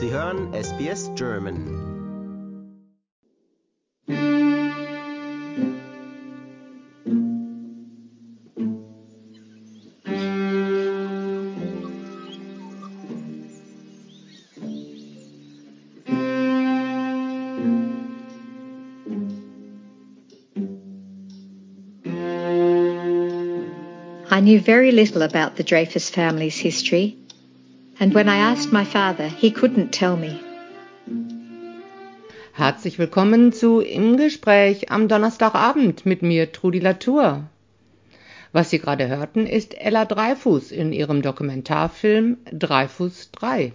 Sie hören SBS German. I knew very little about the Dreyfus family's history, and when I asked my father, he couldn't tell me. Herzlich willkommen zu Im Gespräch am Donnerstagabend mit mir, Trudi Latour. Was Sie gerade hörten, ist Ella Dreifuß in ihrem Dokumentarfilm Dreifuß 3.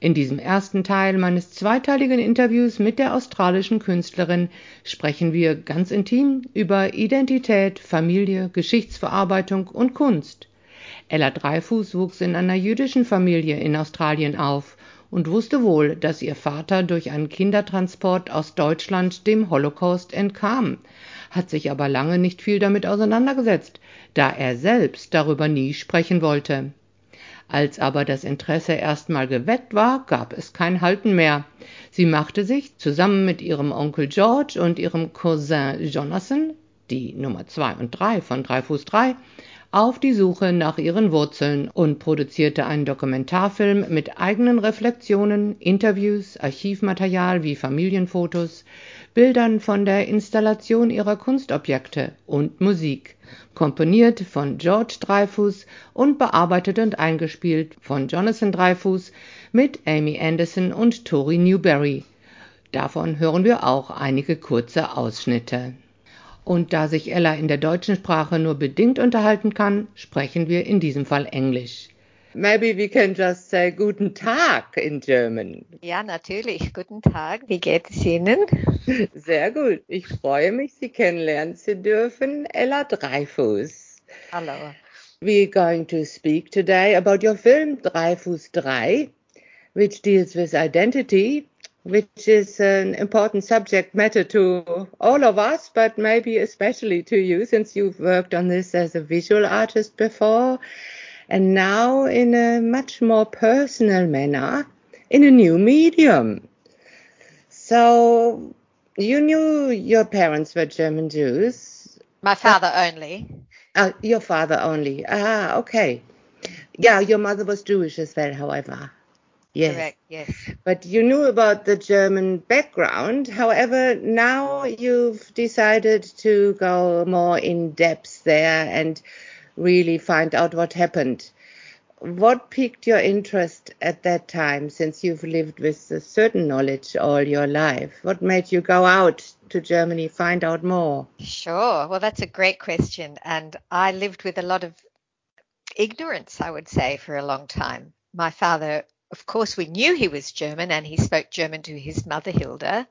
In diesem ersten Teil meines zweiteiligen Interviews mit der australischen Künstlerin sprechen wir ganz intim über Identität, Familie, Geschichtsverarbeitung und Kunst. Ella Dreifuß wuchs in einer jüdischen Familie in Australien auf und wusste wohl, dass ihr Vater durch einen Kindertransport aus Deutschland dem Holocaust entkam, hat sich aber lange nicht viel damit auseinandergesetzt, da er selbst darüber nie sprechen wollte. Als aber das Interesse erstmal geweckt war, gab es kein Halten mehr. Sie machte sich zusammen mit ihrem Onkel George und ihrem Cousin Jonathan, die Nummer 2 und 3 von 3 Fuß 3, auf die Suche nach ihren Wurzeln und produzierte einen Dokumentarfilm mit eigenen Reflexionen, Interviews, Archivmaterial wie Familienfotos, Bildern von der Installation ihrer Kunstobjekte und Musik, komponiert von George Dreyfus und bearbeitet und eingespielt von Jonathan Dreyfus mit Amy Anderson und Tori Newberry. Davon hören wir auch einige kurze Ausschnitte. Und da sich Ella in der deutschen Sprache nur bedingt unterhalten kann, sprechen wir in diesem Fall Englisch. Maybe we can just say Guten Tag in German. Ja, natürlich. Guten Tag. Wie geht es Ihnen? Sehr gut. Ich freue mich, Sie kennenlernen zu dürfen. Ella Dreifuß. Hallo. We're going to speak today about your film Dreifuß 3, which deals with identity, which is an important subject matter to all of us, but maybe especially to you, since you've worked on this as a visual artist before and now in a much more personal manner in a new medium. So you knew your parents were German Jews. My father only. Uh, your father only. Ah, okay. Yeah, your mother was Jewish as well, however. Yes. Correct, yes. But you knew about the German background. However, now you've decided to go more in depth there and really find out what happened. What piqued your interest at that time, since you've lived with a certain knowledge all your life? What made you go out to Germany, find out more? Sure. Well, that's a great question. And I lived with a lot of ignorance, I would say, for a long time. My father, of course, we knew he was German and he spoke German to his mother, Hilda.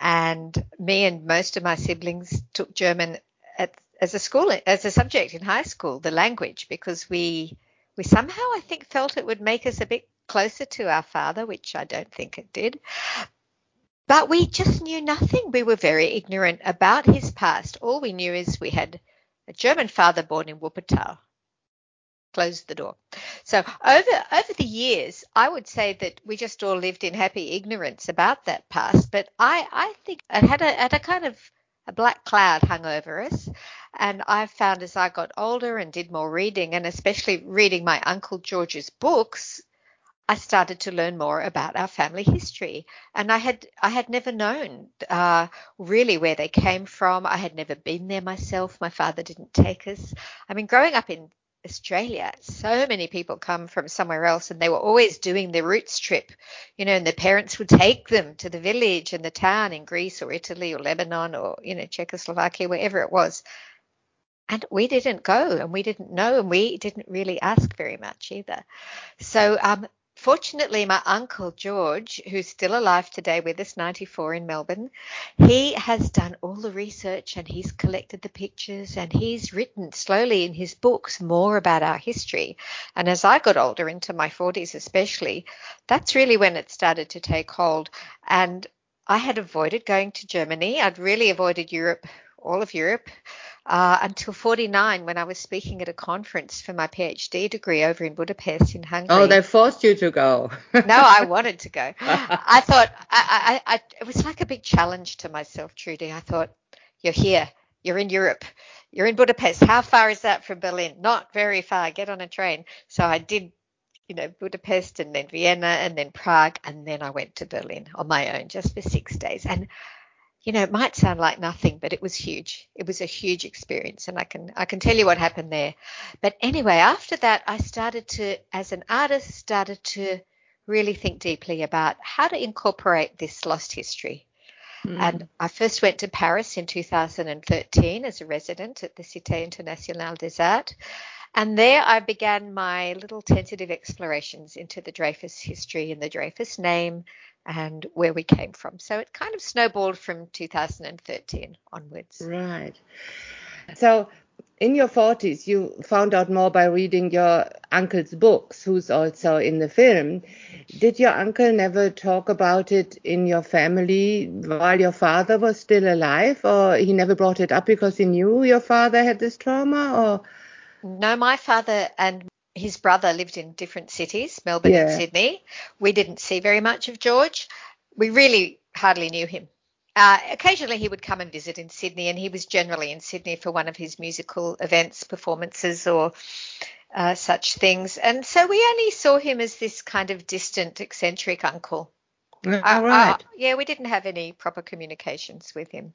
And me and most of my siblings took German at as a school as a subject in high school the language because we we somehow I think felt it would make us a bit closer to our father which I don't think it did. But we just knew nothing. We were very ignorant about his past. All we knew is we had a German father born in Wuppertal closed the door so over over the years I would say that we just all lived in happy ignorance about that past but I I think it had a had a kind of a black cloud hung over us. And I found as I got older and did more reading, and especially reading my Uncle George's books, I started to learn more about our family history. And I had I had never known uh, really where they came from. I had never been there myself. My father didn't take us. I mean, growing up in Australia, so many people come from somewhere else and they were always doing the roots trip, you know, and the parents would take them to the village and the town in Greece or Italy or Lebanon or, you know, Czechoslovakia, wherever it was. And we didn't go and we didn't know and we didn't really ask very much either. So um, fortunately, my uncle George, who's still alive today with us, 94 in Melbourne, he has done all the research and he's collected the pictures and he's written slowly in his books more about our history. And as I got older, into my 40s especially, that's really when it started to take hold. And I had avoided going to Germany. I'd really avoided Europe, all of Europe. Uh, until 49 when I was speaking at a conference for my PhD degree over in Budapest in Hungary. Oh, they forced you to go. no, I wanted to go. I thought I, I, I, it was like a big challenge to myself, Trudy. I thought, you're here, you're in Europe, you're in Budapest. How far is that from Berlin? Not very far. Get on a train. So I did, you know, Budapest and then Vienna and then Prague and then I went to Berlin on my own just for six days. And you know, it might sound like nothing, but it was huge. It was a huge experience, and I can I can tell you what happened there. But anyway, after that, I started to, as an artist, started to really think deeply about how to incorporate this lost history. Mm. And I first went to Paris in 2013 as a resident at the Cité Internationale des Arts. And there I began my little tentative explorations into the Dreyfus history and the Dreyfus name and where we came from. So it kind of snowballed from 2013 onwards. Right. So in your 40s, you found out more by reading your uncle's books, who's also in the film. Did your uncle never talk about it in your family while your father was still alive, or he never brought it up because he knew your father had this trauma, or? No, my father and his brother lived in different cities, Melbourne yeah. and Sydney. We didn't see very much of George. We really hardly knew him. Uh, occasionally he would come and visit in Sydney, and he was generally in Sydney for one of his musical events, performances, or uh, such things. And so we only saw him as this kind of distant, eccentric uncle. All uh, uh, yeah, we didn't have any proper communications with him.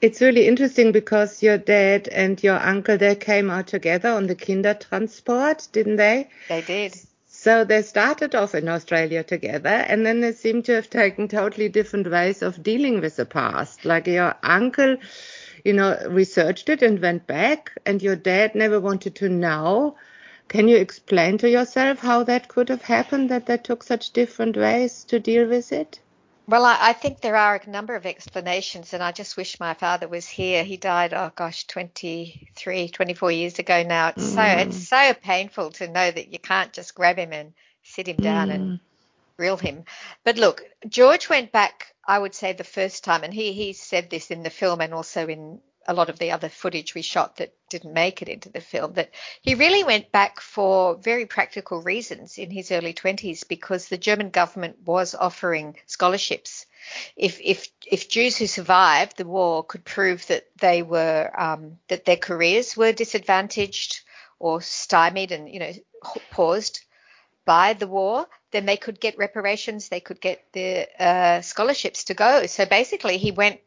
It's really interesting because your dad and your uncle they came out together on the Kinder transport, didn't they? They did. So they started off in Australia together and then they seem to have taken totally different ways of dealing with the past. Like your uncle, you know, researched it and went back and your dad never wanted to know. Can you explain to yourself how that could have happened that they took such different ways to deal with it? Well, I, I, think there are a number of explanations, and I just wish my father was here. He died, oh gosh, 23, 24 years ago now. It's mm. so it's so painful to know that you can't just grab him and sit him down mm. and grill him. But look, George went back, I would say, the first time, and he he said this in the film and also in a lot of the other footage we shot that didn't make it into the film that he really went back for very practical reasons in his early 20s because the German government was offering scholarships. If if if Jews who survived the war could prove that they were um, that their careers were disadvantaged or stymied and you know paused by the war, then they could get reparations. They could get the uh, scholarships to go. So basically, he went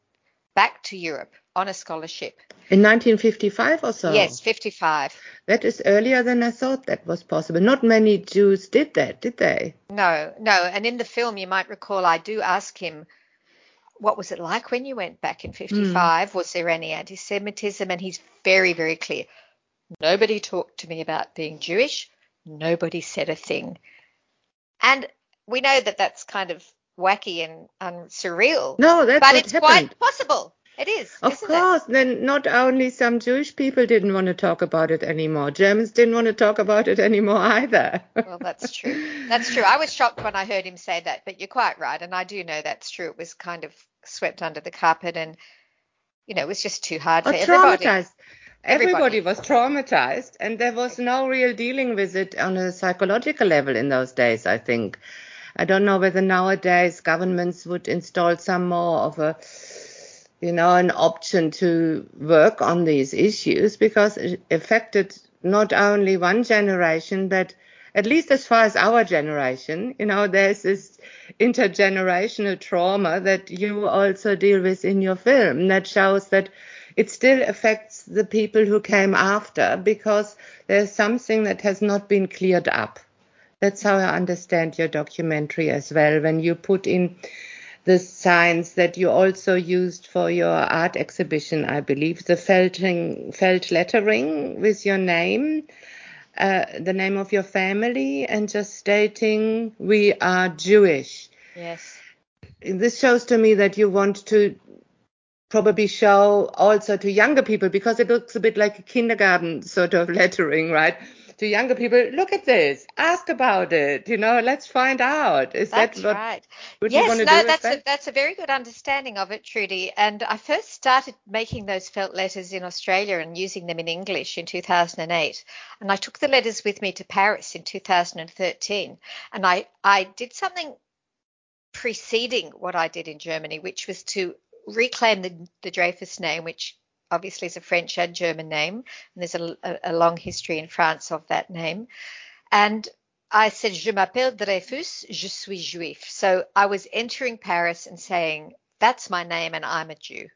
back to Europe on a scholarship. In 1955 or so? Yes, 55. That is earlier than I thought that was possible. Not many Jews did that, did they? No, no. And in the film, you might recall, I do ask him, what was it like when you went back in 55? Mm. Was there any anti Semitism? And he's very, very clear. Nobody talked to me about being Jewish. Nobody said a thing. And we know that that's kind of wacky and, and surreal. No, that's but it's happened. quite possible. It is. Of course. It? Then not only some Jewish people didn't want to talk about it anymore, Germans didn't want to talk about it anymore either. well, that's true. That's true. I was shocked when I heard him say that, but you're quite right. And I do know that's true. It was kind of swept under the carpet and, you know, it was just too hard oh, for everybody. Traumatized. Everybody. Everybody was traumatized, and there was no real dealing with it on a psychological level in those days, I think. I don't know whether nowadays governments would install some more of a you know, an option to work on these issues because it affected not only one generation, but at least as far as our generation, you know, there's this intergenerational trauma that you also deal with in your film that shows that it still affects the people who came after because there's something that has not been cleared up. That's how I understand your documentary as well. When you put in the signs that you also used for your art exhibition, I believe, the felting, felt lettering with your name, uh, the name of your family, and just stating we are Jewish. Yes. This shows to me that you want to probably show also to younger people because it looks a bit like a kindergarten sort of lettering, right? To younger people, look at this, ask about it, you know, let's find out. Is that's that what, right. yes, want to no, do? that's with a, that? that's a very good understanding of it, Trudy. And I first started making those felt letters in Australia and using them in English in 2008. And I took the letters with me to Paris in 2013. And I, I did something preceding what I did in Germany, which was to reclaim the, the Dreyfus name, which obviously is a French and German name. And there's a, a, a long history in France of that name. And I said, Je m'appelle Dreyfus, je suis juif. So I was entering Paris and saying, that's my name and I'm a Jew.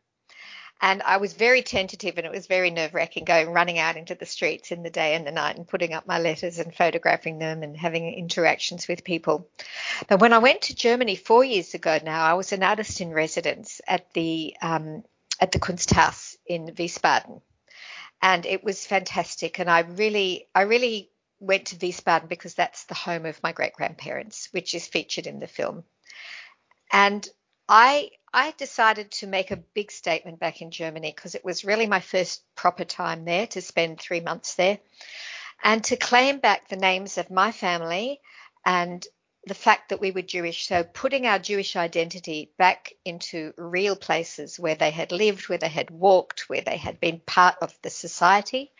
And I was very tentative and it was very nerve wracking going running out into the streets in the day and the night and putting up my letters and photographing them and having interactions with people. But when I went to Germany four years ago now, I was an artist in residence at the um, at the Kunsthaus in Wiesbaden. And it was fantastic. And I really I really went to Wiesbaden because that's the home of my great grandparents, which is featured in the film. And I I decided to make a big statement back in Germany because it was really my first proper time there to spend three months there and to claim back the names of my family and the fact that we were Jewish. So putting our Jewish identity back into real places where they had lived, where they had walked, where they had been part of the society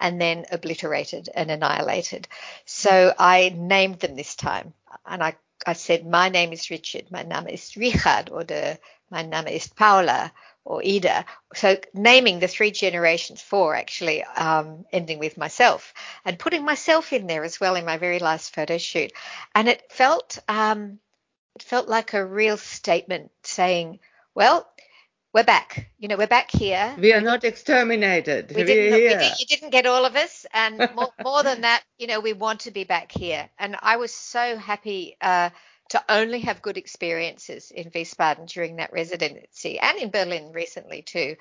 and then obliterated and annihilated. So I named them this time and I I said, my name is Richard, my Name is Richard, oder my Name is Paula, or Ida. So naming the three generations, four actually, um, ending with myself, and putting myself in there as well in my very last photo shoot. And it felt, um, it felt like a real statement saying, well, we're back. You know, we're back here. We are not exterminated. We We're didn't, we did, you didn't get all of us, and more, more than that, you know, we want to be back here. And I was so happy uh, to only have good experiences in Wiesbaden during that residency, and in Berlin recently too,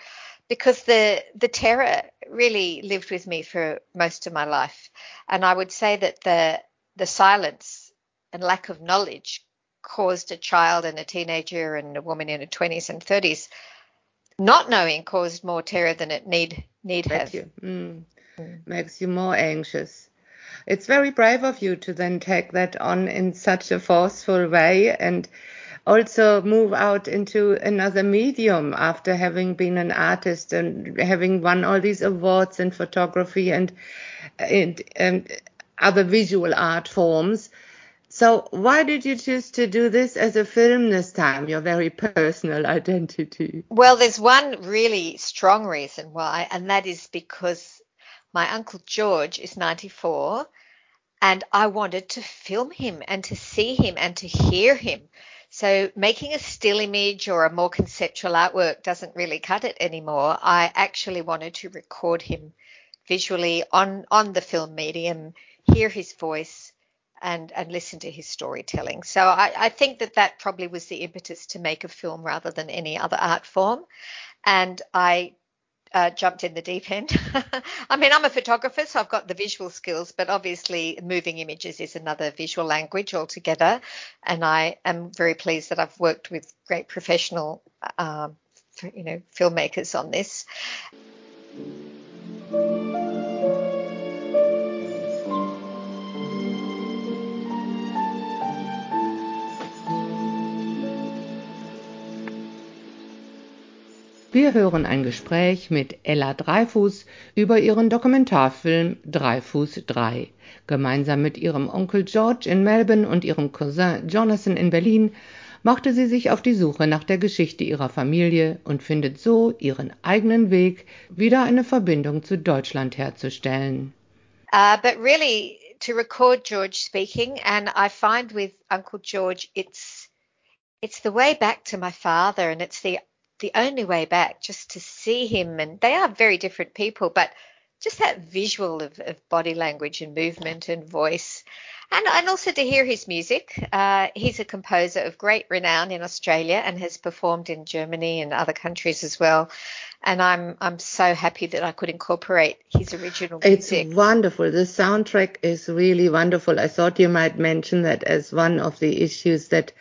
because the the terror really lived with me for most of my life. And I would say that the the silence and lack of knowledge caused a child and a teenager and a woman in her 20s and 30s not knowing caused more terror than it need need Makes have. you, mm, makes you more anxious. It's very brave of you to then take that on in such a forceful way and also move out into another medium after having been an artist and having won all these awards in photography and, and, and other visual art forms. So why did you choose to do this as a film this time, your very personal identity? Well, there's one really strong reason why, and that is because my uncle George is 94 and I wanted to film him and to see him and to hear him. So making a still image or a more conceptual artwork doesn't really cut it anymore. I actually wanted to record him visually on on the film medium, hear his voice and and listen to his storytelling. So I, I think that that probably was the impetus to make a film rather than any other art form. And I uh, jumped in the deep end. I mean, I'm a photographer, so I've got the visual skills, but obviously, moving images is another visual language altogether. And I am very pleased that I've worked with great professional, um, you know, filmmakers on this. Wir hören ein Gespräch mit Ella Dreifuß über ihren Dokumentarfilm Dreifuß 3. Gemeinsam mit ihrem Onkel George in Melbourne und ihrem Cousin Jonathan in Berlin machte sie sich auf die Suche nach der Geschichte ihrer Familie und findet so ihren eigenen Weg, wieder eine Verbindung zu Deutschland herzustellen. Uh, but really, to record George speaking, and I find with Uncle George, it's it's the way back to my father, and it's the the only way back just to see him. And they are very different people, but just that visual of, of body language and movement and voice. And, and also to hear his music. Uh, he's a composer of great renown in Australia and has performed in Germany and other countries as well. And I'm I'm so happy that I could incorporate his original music. It's wonderful. The soundtrack is really wonderful. I thought you might mention that as one of the issues that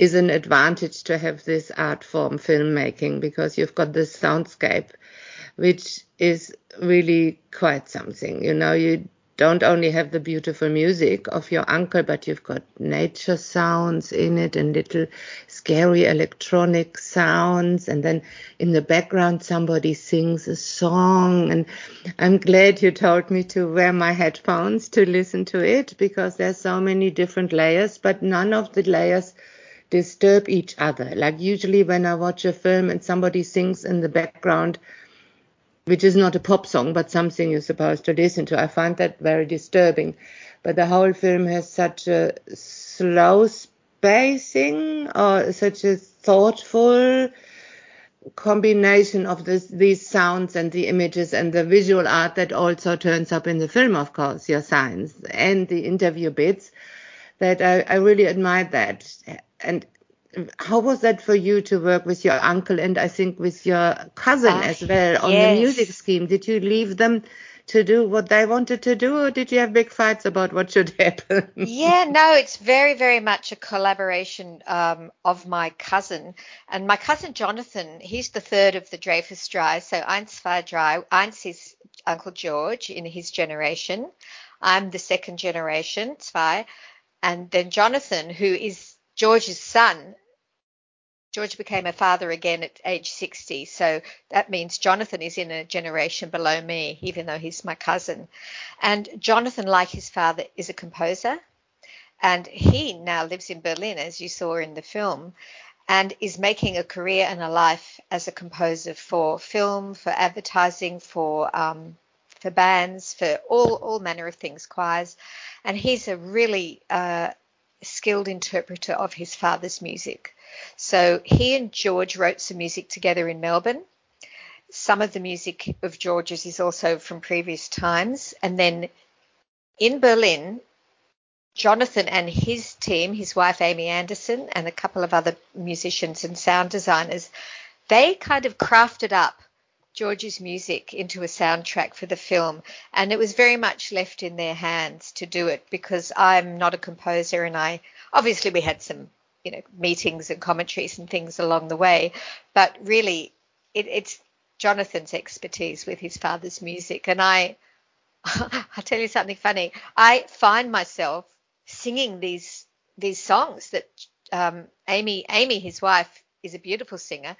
is an advantage to have this art form filmmaking because you've got this soundscape which is really quite something. You know, you don't only have the beautiful music of your uncle, but you've got nature sounds in it and little scary electronic sounds. And then in the background, somebody sings a song. And I'm glad you told me to wear my headphones to listen to it because there's so many different layers, but none of the layers disturb each other. Like usually when I watch a film and somebody sings in the background, which is not a pop song, but something you're supposed to listen to. I find that very disturbing. But the whole film has such a slow spacing or such a thoughtful combination of this, these sounds and the images and the visual art that also turns up in the film, of course, your signs and the interview bits that I, I really admired that. And how was that for you to work with your uncle and I think with your cousin uh, as well on yes. the music scheme? Did you leave them to do what they wanted to do, or did you have big fights about what should happen? yeah, no, it's very, very much a collaboration um, of my cousin. And my cousin Jonathan, he's the third of the Dreyfus Drei. So eins, zwei, drei. Eins is Uncle George in his generation. I'm the second generation, zwei. And then Jonathan, who is George's son, George became a father again at age 60. So that means Jonathan is in a generation below me, even though he's my cousin. And Jonathan, like his father, is a composer. And he now lives in Berlin, as you saw in the film, and is making a career and a life as a composer for film, for advertising, for um, for bands, for all all manner of things, choirs. And he's a really uh, skilled interpreter of his father's music. So he and George wrote some music together in Melbourne. Some of the music of George's is also from previous times. And then in Berlin, Jonathan and his team, his wife Amy Anderson, and a couple of other musicians and sound designers, they kind of crafted up George's music into a soundtrack for the film. And it was very much left in their hands to do it because I'm not a composer and I obviously we had some you know meetings and commentaries and things along the way but really it, it's jonathan's expertise with his father's music and i i'll tell you something funny i find myself singing these these songs that um, amy amy his wife is a beautiful singer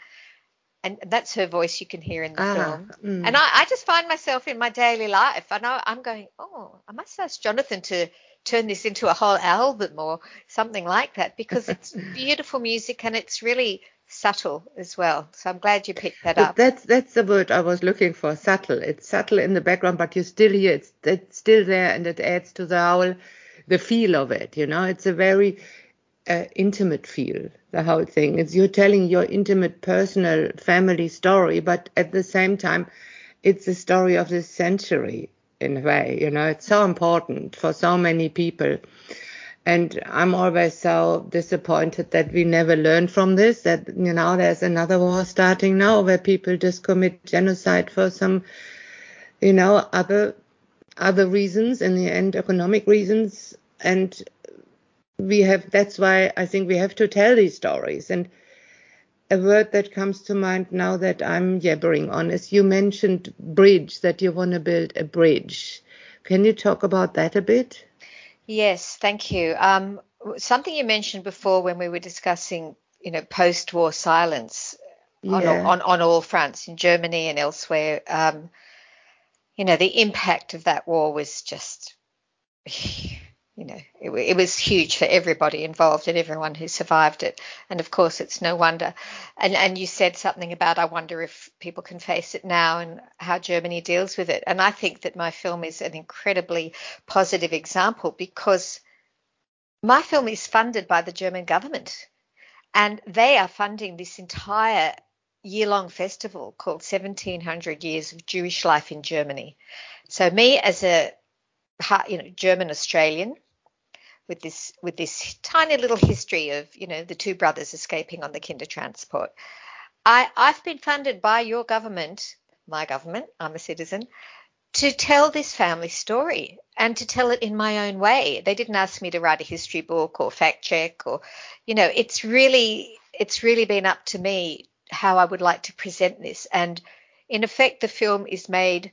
and that's her voice you can hear in the ah, film. Mm. And I, I, just find myself in my daily life, and I, I'm going, oh, I must ask Jonathan to turn this into a whole album or something like that because it's beautiful music and it's really subtle as well. So I'm glad you picked that up. That's that's the word I was looking for. Subtle. It's subtle in the background, but you still hear it's it's still there, and it adds to the whole the feel of it. You know, it's a very uh, intimate feel. The whole thing. It's you're telling your intimate, personal, family story, but at the same time, it's the story of this century in a way. You know, it's so important for so many people. And I'm always so disappointed that we never learn from this, that, you know, there's another war starting now where people just commit genocide for some, you know, other, other reasons, in the end, economic reasons. And we have, that's why I think we have to tell these stories. And a word that comes to mind now that I'm yabbering on is you mentioned bridge, that you want to build a bridge. Can you talk about that a bit? Yes, thank you. Um, something you mentioned before when we were discussing, you know, post-war silence yeah. on, on, on all fronts in Germany and elsewhere. Um, you know, the impact of that war was just you know, it, it, was huge for everybody involved and everyone who survived it. And of course, it's no wonder. And and you said something about I wonder if people can face it now and how Germany deals with it. And I think that my film is an incredibly positive example because my film is funded by the German government, and they are funding this entire year-long festival called 1700 Years of Jewish Life in Germany. So me as a you know German Australian with this with this tiny little history of you know the two brothers escaping on the Kindertransport. I I've been funded by your government, my government. I'm a citizen. To tell this family story and to tell it in my own way. They didn't ask me to write a history book or fact check or, you know, it's really it's really been up to me how I would like to present this. And in effect, the film is made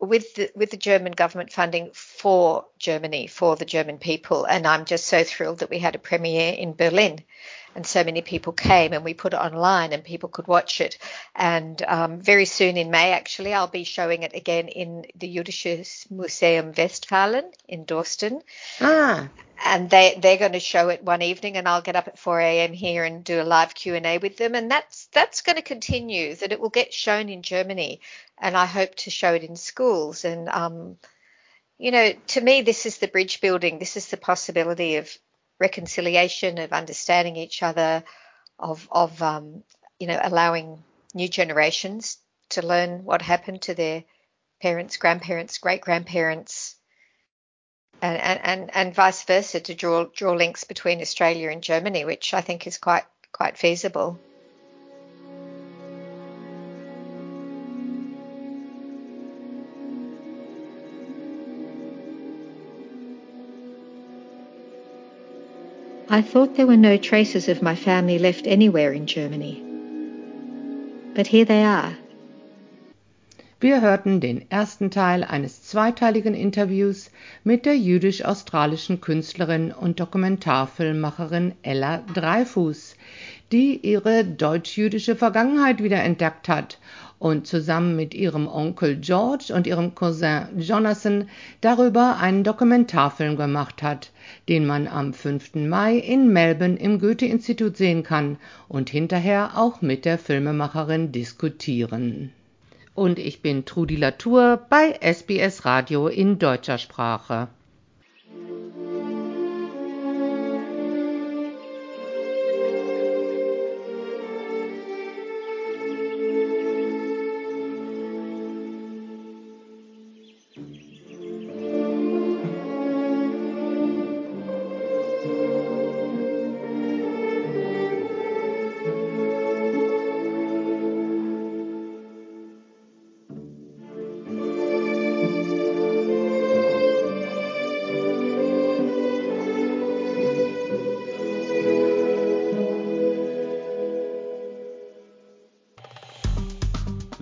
with the, with the German government funding for Germany, for the German people. And I'm just so thrilled that we had a premiere in Berlin and so many people came and we put it online and people could watch it. And um, very soon in May, actually, I'll be showing it again in the Jüdisches Museum Westfalen in Dorsten. Ah. And they, they're going to show it one evening and I'll get up at 4 a.m. here and do a live Q&A with them. And that's, that's going to continue, that it will get shown in Germany. And I hope to show it in schools. And, um, you know, to me, this is the bridge building. This is the possibility of reconciliation, of understanding each other, of of um, you know allowing new generations to learn what happened to their parents, grandparents, great grandparents, and, and, and, vice versa to draw draw links between Australia and Germany, which I think is quite quite feasible. I thought there were no traces of my family left anywhere in Germany. But here they are. Wir hörten den ersten Teil eines zweiteiligen Interviews mit der jüdisch-australischen Künstlerin und Dokumentarfilmmacherin Ella Dreifuß, die ihre deutsch-jüdische Vergangenheit wiederentdeckt hat und zusammen mit ihrem Onkel George und ihrem Cousin Jonathan darüber einen Dokumentarfilm gemacht hat, den man am 5. Mai in Melbourne im Goethe-Institut sehen kann und hinterher auch mit der Filmemacherin diskutieren. Und ich bin Trudi Latour bei SBS Radio in deutscher Sprache.